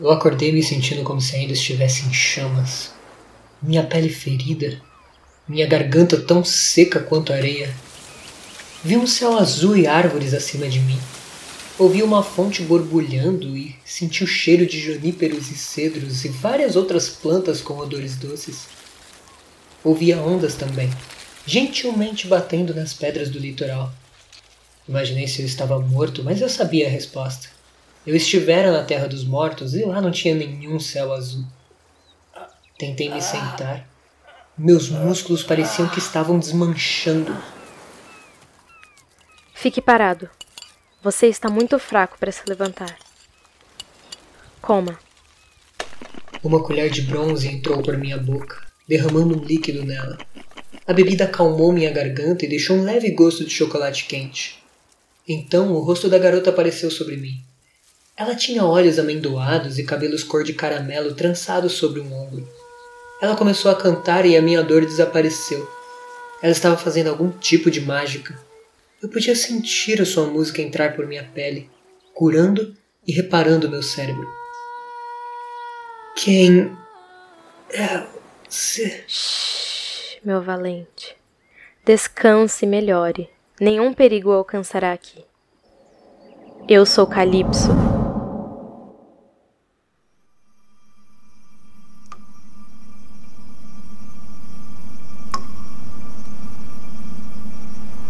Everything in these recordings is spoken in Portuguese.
Eu acordei me sentindo como se ainda estivesse em chamas. Minha pele ferida, minha garganta tão seca quanto areia. Vi um céu azul e árvores acima de mim. Ouvi uma fonte borbulhando e senti o cheiro de juníperos e cedros e várias outras plantas com odores doces. Ouvia ondas também, gentilmente batendo nas pedras do litoral. Imaginei se eu estava morto, mas eu sabia a resposta. Eu estivera na terra dos mortos e lá não tinha nenhum céu azul. Tentei me sentar. Meus músculos pareciam que estavam desmanchando. Fique parado. Você está muito fraco para se levantar. Coma. Uma colher de bronze entrou por minha boca, derramando um líquido nela. A bebida acalmou minha garganta e deixou um leve gosto de chocolate quente. Então o rosto da garota apareceu sobre mim. Ela tinha olhos amendoados e cabelos cor de caramelo trançados sobre um ombro. Ela começou a cantar e a minha dor desapareceu. Ela estava fazendo algum tipo de mágica. Eu podia sentir a sua música entrar por minha pele, curando e reparando meu cérebro. Quem é você? Shhh, meu valente. Descanse e melhore. Nenhum perigo alcançará aqui. Eu sou Calypso.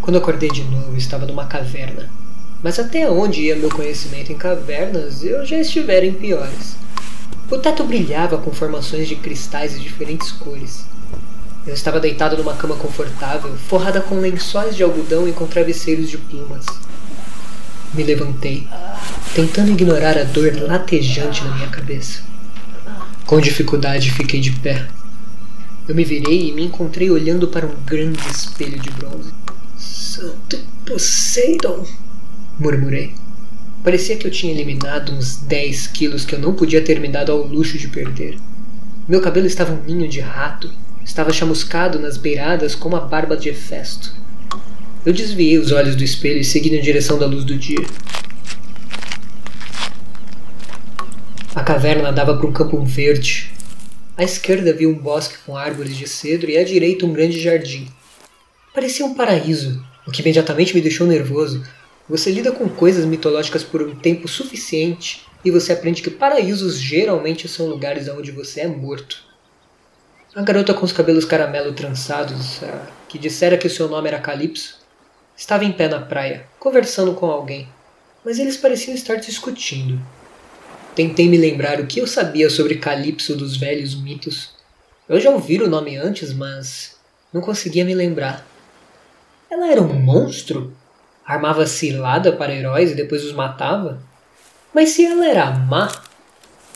Quando acordei de novo, estava numa caverna. Mas até onde ia meu conhecimento em cavernas, eu já estivera em piores. O teto brilhava com formações de cristais de diferentes cores. Eu estava deitado numa cama confortável, forrada com lençóis de algodão e com travesseiros de plumas. Me levantei, tentando ignorar a dor latejante na minha cabeça. Com dificuldade fiquei de pé. Eu me virei e me encontrei olhando para um grande espelho de bronze. Santo Poseidon! murmurei. Parecia que eu tinha eliminado uns 10 quilos que eu não podia ter me dado ao luxo de perder. Meu cabelo estava um ninho de rato, estava chamuscado nas beiradas como a barba de Hefesto. Eu desviei os olhos do espelho e segui na direção da luz do dia. A caverna dava para um campo verde. À esquerda havia um bosque com árvores de cedro e à direita um grande jardim. Parecia um paraíso, o que imediatamente me deixou nervoso. Você lida com coisas mitológicas por um tempo suficiente e você aprende que paraísos geralmente são lugares onde você é morto. A garota com os cabelos caramelo trançados, que dissera que o seu nome era Calypso, estava em pé na praia, conversando com alguém, mas eles pareciam estar discutindo. Tentei me lembrar o que eu sabia sobre Calypso dos velhos mitos. Eu já ouvi o nome antes, mas não conseguia me lembrar. Ela era um monstro? Armava cilada para heróis e depois os matava? Mas se ela era má,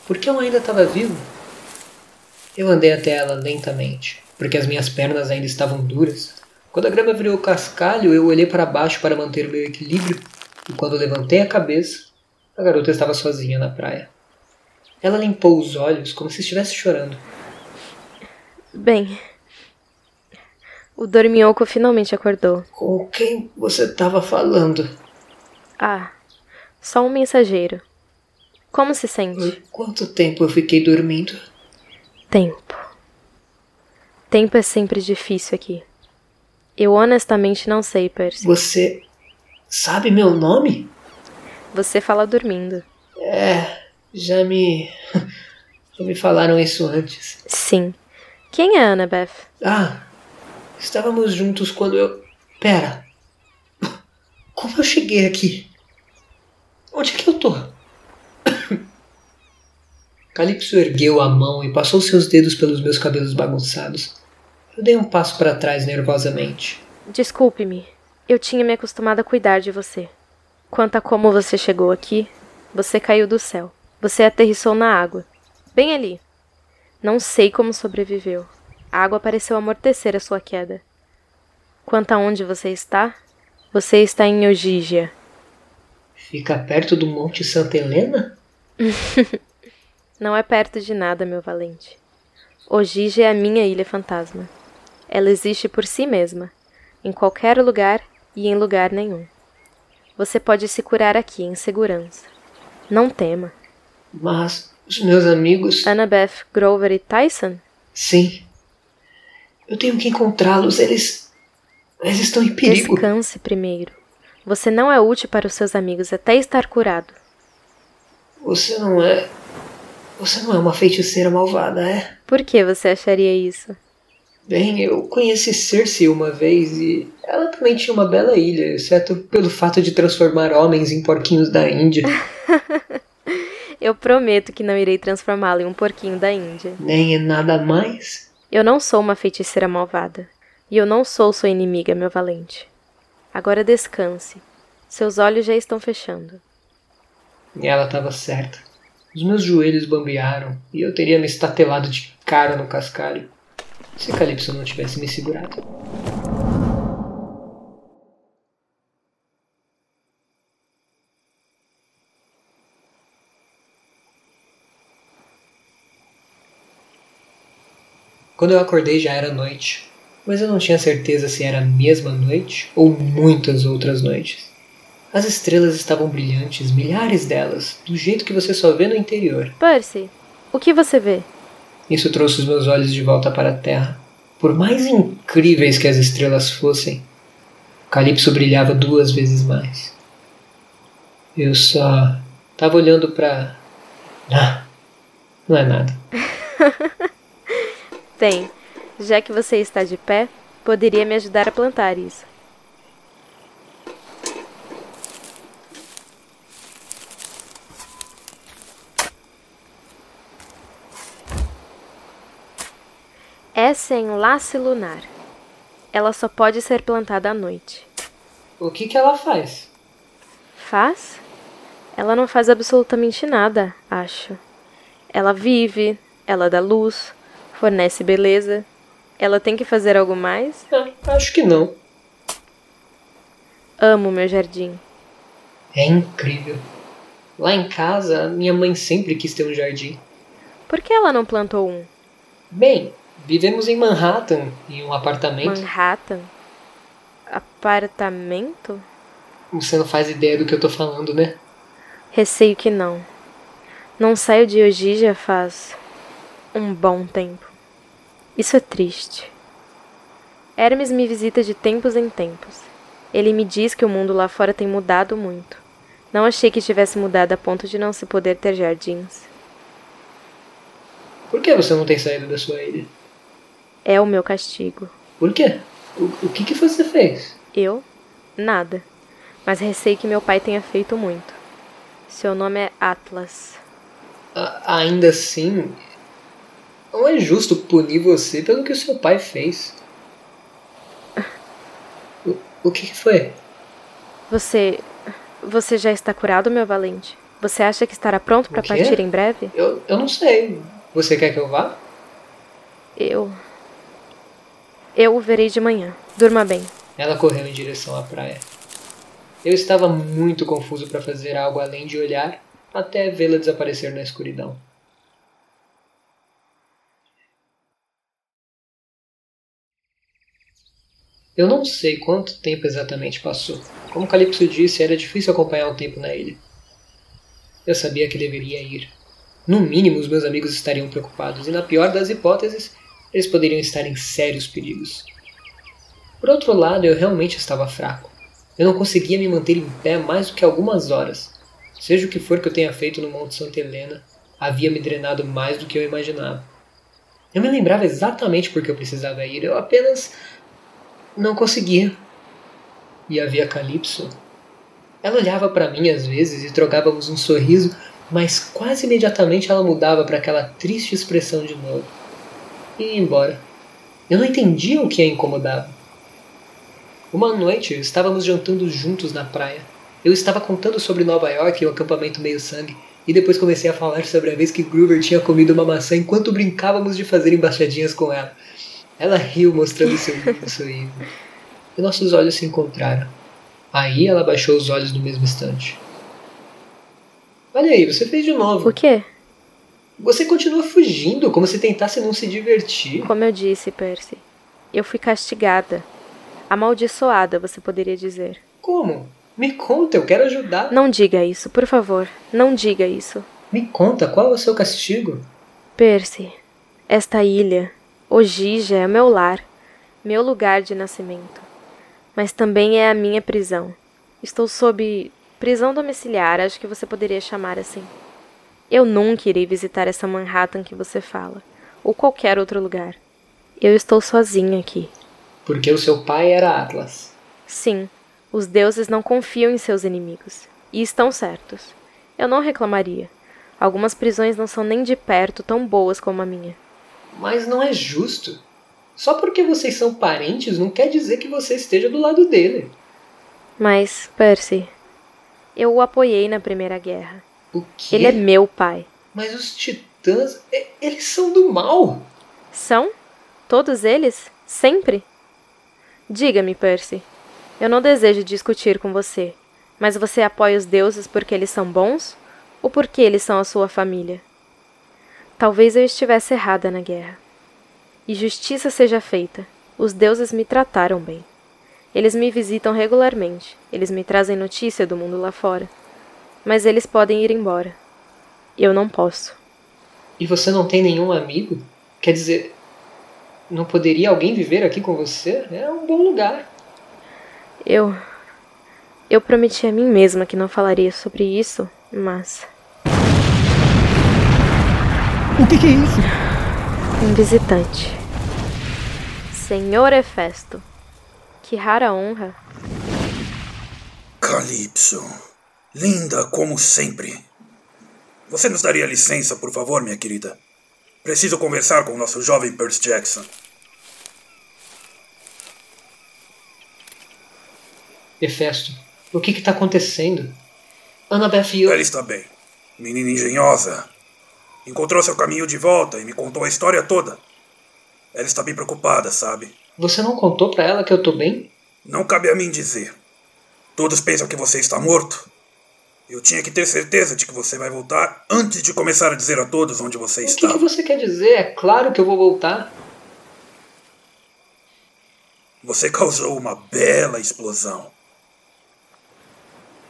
por que eu ainda estava vivo? Eu andei até ela lentamente, porque as minhas pernas ainda estavam duras. Quando a grama virou cascalho, eu olhei para baixo para manter o meu equilíbrio, e quando levantei a cabeça, a garota estava sozinha na praia. Ela limpou os olhos como se estivesse chorando. Bem, o dorminhoco finalmente acordou. Com quem você estava falando? Ah, só um mensageiro. Como se sente? Por quanto tempo eu fiquei dormindo? Tempo. Tempo é sempre difícil aqui. Eu honestamente não sei, Percy. Você sabe meu nome? Você fala dormindo. É, já me. Já me falaram isso antes. Sim. Quem é Annabeth? Ah, Estávamos juntos quando eu. Pera. Como eu cheguei aqui? Onde é que eu tô? Calypso ergueu a mão e passou seus dedos pelos meus cabelos bagunçados. Eu dei um passo para trás nervosamente. Desculpe-me. Eu tinha me acostumado a cuidar de você. Quanto a como você chegou aqui, você caiu do céu. Você aterrissou na água. Bem ali. Não sei como sobreviveu. A água pareceu amortecer a sua queda. Quanto a onde você está, você está em Ogígia. Fica perto do Monte Santa Helena? Não é perto de nada, meu valente. Ogígia é a minha ilha fantasma. Ela existe por si mesma, em qualquer lugar e em lugar nenhum. Você pode se curar aqui em segurança. Não tema. Mas Os meus amigos. Annabeth, Grover e Tyson? Sim. Eu tenho que encontrá-los. Eles. Eles estão em perigo. Descanse primeiro. Você não é útil para os seus amigos até estar curado. Você não é. Você não é uma feiticeira malvada, é? Por que você acharia isso? Bem, eu conheci Cersei uma vez e ela também tinha uma bela ilha, exceto pelo fato de transformar homens em porquinhos da Índia. eu prometo que não irei transformá-la em um porquinho da Índia. Nem é nada mais? Eu não sou uma feiticeira malvada. E eu não sou sua inimiga, meu valente. Agora descanse. Seus olhos já estão fechando. E ela estava certa. Os meus joelhos bambearam e eu teria me estatelado de cara no cascalho se Calypso não tivesse me segurado. Quando eu acordei já era noite, mas eu não tinha certeza se era a mesma noite ou muitas outras noites. As estrelas estavam brilhantes, milhares delas, do jeito que você só vê no interior. Percy, o que você vê? Isso trouxe os meus olhos de volta para a terra. Por mais incríveis que as estrelas fossem, Calypso brilhava duas vezes mais. Eu só estava olhando para. Ah, não é nada. Tem. Já que você está de pé, poderia me ajudar a plantar isso. Essa é enlace lunar. Ela só pode ser plantada à noite. O que, que ela faz? Faz? Ela não faz absolutamente nada, acho. Ela vive, ela dá luz, fornece beleza. Ela tem que fazer algo mais? Ah, acho que não. Amo meu jardim. É incrível. Lá em casa, minha mãe sempre quis ter um jardim. Por que ela não plantou um? Bem, Vivemos em Manhattan, em um apartamento. Manhattan? Apartamento? Você não faz ideia do que eu tô falando, né? Receio que não. Não saio de hoje já faz um bom tempo. Isso é triste. Hermes me visita de tempos em tempos. Ele me diz que o mundo lá fora tem mudado muito. Não achei que tivesse mudado a ponto de não se poder ter jardins. Por que você não tem saído da sua ilha? É o meu castigo. Por quê? O, o que, que você fez? Eu? Nada. Mas receio que meu pai tenha feito muito. Seu nome é Atlas. A, ainda assim, não é justo punir você pelo que o seu pai fez. O, o que, que foi? Você. Você já está curado, meu valente? Você acha que estará pronto para partir em breve? Eu, eu não sei. Você quer que eu vá? Eu. Eu o verei de manhã. Durma bem. Ela correu em direção à praia. Eu estava muito confuso para fazer algo além de olhar até vê-la desaparecer na escuridão. Eu não sei quanto tempo exatamente passou. Como Calypso disse, era difícil acompanhar o tempo na ilha. Eu sabia que deveria ir. No mínimo, os meus amigos estariam preocupados, e na pior das hipóteses, eles poderiam estar em sérios perigos. Por outro lado, eu realmente estava fraco. Eu não conseguia me manter em pé mais do que algumas horas. Seja o que for que eu tenha feito no Monte Santa Helena, havia me drenado mais do que eu imaginava. Eu me lembrava exatamente por que eu precisava ir, eu apenas não conseguia. E havia Calypso. Ela olhava para mim às vezes e trocávamos um sorriso, mas quase imediatamente ela mudava para aquela triste expressão de novo e ia embora. Eu não entendia o que a incomodava. Uma noite estávamos jantando juntos na praia. Eu estava contando sobre Nova York e o acampamento meio sangue, e depois comecei a falar sobre a vez que Groover tinha comido uma maçã enquanto brincávamos de fazer embaixadinhas com ela. Ela riu mostrando seu sorriso. E nossos olhos se encontraram. Aí ela baixou os olhos no mesmo instante. Olha aí, você fez de novo. O quê? Você continua fugindo, como se tentasse não se divertir. Como eu disse, Percy, eu fui castigada. Amaldiçoada, você poderia dizer. Como? Me conta, eu quero ajudar. Não diga isso, por favor. Não diga isso. Me conta, qual é o seu castigo? Percy, esta ilha, Ogija, é meu lar, meu lugar de nascimento. Mas também é a minha prisão. Estou sob prisão domiciliar, acho que você poderia chamar assim. Eu nunca irei visitar essa Manhattan que você fala, ou qualquer outro lugar. Eu estou sozinha aqui. Porque o seu pai era Atlas. Sim, os deuses não confiam em seus inimigos. E estão certos. Eu não reclamaria. Algumas prisões não são nem de perto tão boas como a minha. Mas não é justo. Só porque vocês são parentes não quer dizer que você esteja do lado dele. Mas, Percy, eu o apoiei na Primeira Guerra. O quê? Ele é meu pai. Mas os titãs, eles são do mal. São? Todos eles? Sempre? Diga-me, Percy. Eu não desejo discutir com você, mas você apoia os deuses porque eles são bons ou porque eles são a sua família? Talvez eu estivesse errada na guerra. E justiça seja feita. Os deuses me trataram bem. Eles me visitam regularmente. Eles me trazem notícia do mundo lá fora. Mas eles podem ir embora. Eu não posso. E você não tem nenhum amigo? Quer dizer, não poderia alguém viver aqui com você? É um bom lugar. Eu. Eu prometi a mim mesma que não falaria sobre isso, mas. O que, que é isso? Um visitante. Senhor Hefesto. Que rara honra. Calypso. Linda como sempre. Você nos daria licença, por favor, minha querida? Preciso conversar com o nosso jovem Percy Jackson. Hefesto, o que está acontecendo? Annabeth e eu. Ela está bem. Menina engenhosa. Encontrou seu caminho de volta e me contou a história toda. Ela está bem preocupada, sabe? Você não contou pra ela que eu tô bem? Não cabe a mim dizer. Todos pensam que você está morto. Eu tinha que ter certeza de que você vai voltar antes de começar a dizer a todos onde você O que, estava. que você quer dizer? É claro que eu vou voltar. Você causou uma bela explosão.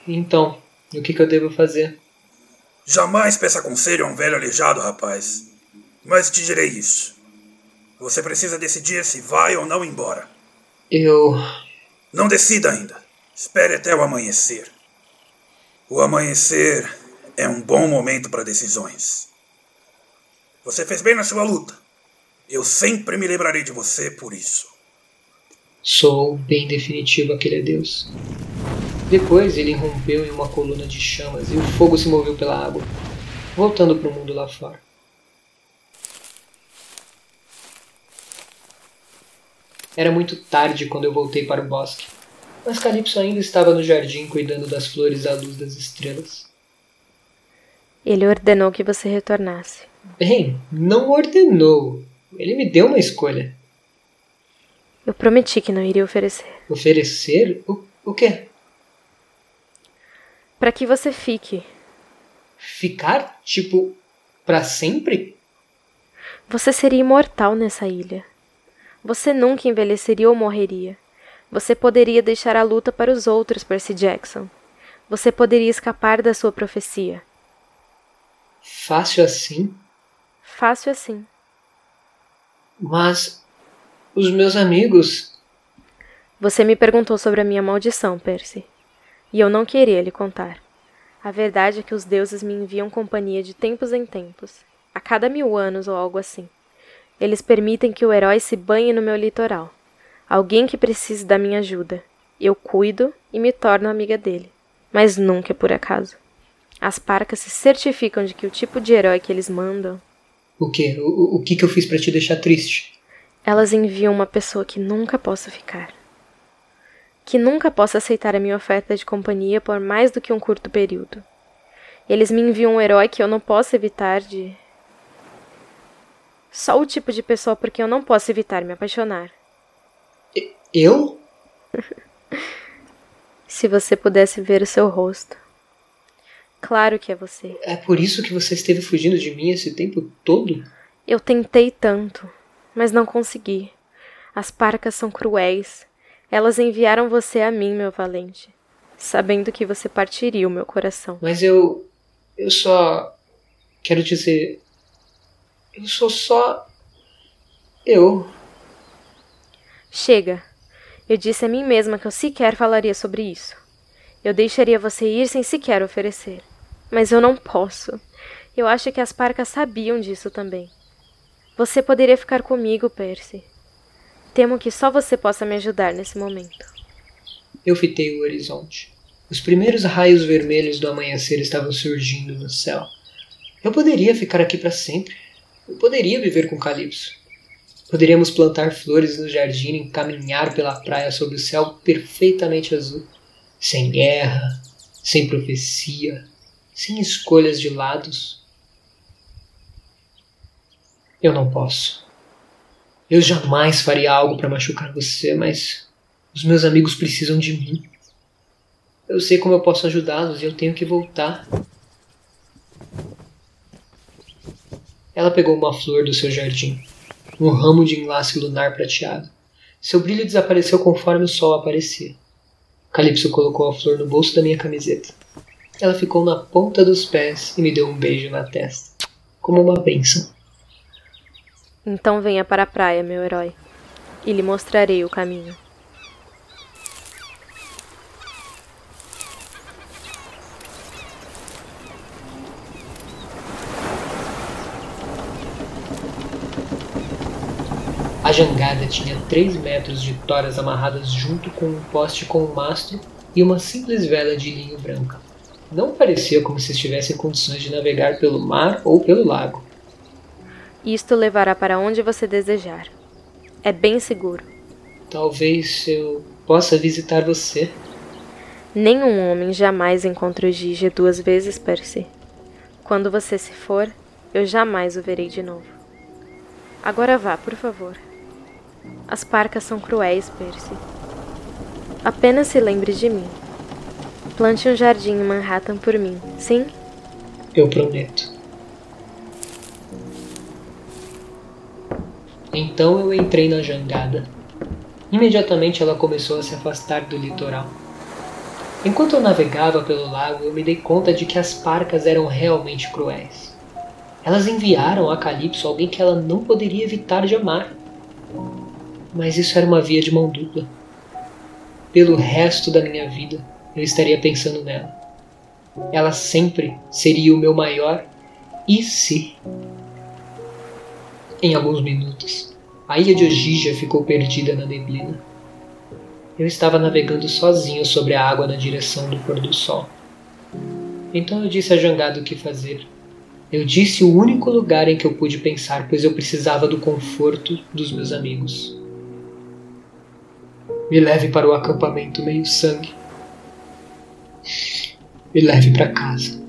Então, o que, que eu devo fazer? Jamais peça conselho a um velho aleijado, rapaz. Mas te direi isso. Você precisa decidir se vai ou não embora. Eu. Não decida ainda. Espere até o amanhecer. O amanhecer é um bom momento para decisões. Você fez bem na sua luta. Eu sempre me lembrarei de você por isso. Sou bem definitivo aquele adeus. Depois ele irrompeu em uma coluna de chamas e o fogo se moveu pela água, voltando para o mundo lá fora. Era muito tarde quando eu voltei para o bosque, mas Calypso ainda estava no jardim cuidando das flores à luz das estrelas. Ele ordenou que você retornasse. Bem, não ordenou. Ele me deu uma escolha. Eu prometi que não iria oferecer. Oferecer? O, o quê? Para que você fique. Ficar, tipo, para sempre? Você seria imortal nessa ilha. Você nunca envelheceria ou morreria. Você poderia deixar a luta para os outros, Percy Jackson. Você poderia escapar da sua profecia. Fácil assim? Fácil assim. Mas os meus amigos. Você me perguntou sobre a minha maldição, Percy. E eu não queria lhe contar. A verdade é que os deuses me enviam companhia de tempos em tempos, a cada mil anos ou algo assim. Eles permitem que o herói se banhe no meu litoral. Alguém que precise da minha ajuda. Eu cuido e me torno amiga dele. Mas nunca é por acaso. As parcas se certificam de que o tipo de herói que eles mandam, O quê? O, o que, que eu fiz para te deixar triste? elas enviam uma pessoa que nunca possa ficar. Que nunca possa aceitar a minha oferta de companhia por mais do que um curto período. Eles me enviam um herói que eu não posso evitar de. Só o tipo de pessoa por quem eu não posso evitar me apaixonar. Eu? Se você pudesse ver o seu rosto. Claro que é você. É por isso que você esteve fugindo de mim esse tempo todo? Eu tentei tanto, mas não consegui. As parcas são cruéis. Elas enviaram você a mim, meu valente, sabendo que você partiria o meu coração. Mas eu. Eu só. Quero dizer. Eu sou só. Eu. Chega. Eu disse a mim mesma que eu sequer falaria sobre isso. Eu deixaria você ir sem sequer oferecer. Mas eu não posso. Eu acho que as parcas sabiam disso também. Você poderia ficar comigo, Percy. Temo que só você possa me ajudar nesse momento. Eu fitei o horizonte. Os primeiros raios vermelhos do amanhecer estavam surgindo no céu. Eu poderia ficar aqui para sempre. Eu poderia viver com Calypso. Poderíamos plantar flores no jardim e caminhar pela praia sob o céu perfeitamente azul, sem guerra, sem profecia, sem escolhas de lados. Eu não posso. Eu jamais faria algo para machucar você, mas os meus amigos precisam de mim. Eu sei como eu posso ajudá-los e eu tenho que voltar. Ela pegou uma flor do seu jardim, um ramo de enlace lunar prateado. Seu brilho desapareceu conforme o sol aparecia. Calypso colocou a flor no bolso da minha camiseta. Ela ficou na ponta dos pés e me deu um beijo na testa, como uma bênção. Então venha para a praia, meu herói, e lhe mostrarei o caminho. A jangada tinha três metros de toras amarradas junto com um poste com um mastro e uma simples vela de linho branca. Não parecia como se estivesse em condições de navegar pelo mar ou pelo lago. Isto levará para onde você desejar. É bem seguro. Talvez eu possa visitar você. Nenhum homem jamais encontra o Gigi duas vezes, Percy. Quando você se for, eu jamais o verei de novo. Agora vá, por favor. As parcas são cruéis, Percy. Apenas se lembre de mim. Plante um jardim em Manhattan por mim, sim? Eu prometo. Então eu entrei na jangada. Imediatamente ela começou a se afastar do litoral. Enquanto eu navegava pelo lago, eu me dei conta de que as parcas eram realmente cruéis. Elas enviaram a Calypso alguém que ela não poderia evitar de amar. Mas isso era uma via de mão dupla. Pelo resto da minha vida, eu estaria pensando nela. Ela sempre seria o meu maior e se. Em alguns minutos, a ilha de Ogija ficou perdida na neblina. Eu estava navegando sozinho sobre a água na direção do pôr do sol. Então eu disse a jangada o que fazer. Eu disse o único lugar em que eu pude pensar, pois eu precisava do conforto dos meus amigos. Me leve para o acampamento meio-sangue. Me leve para casa.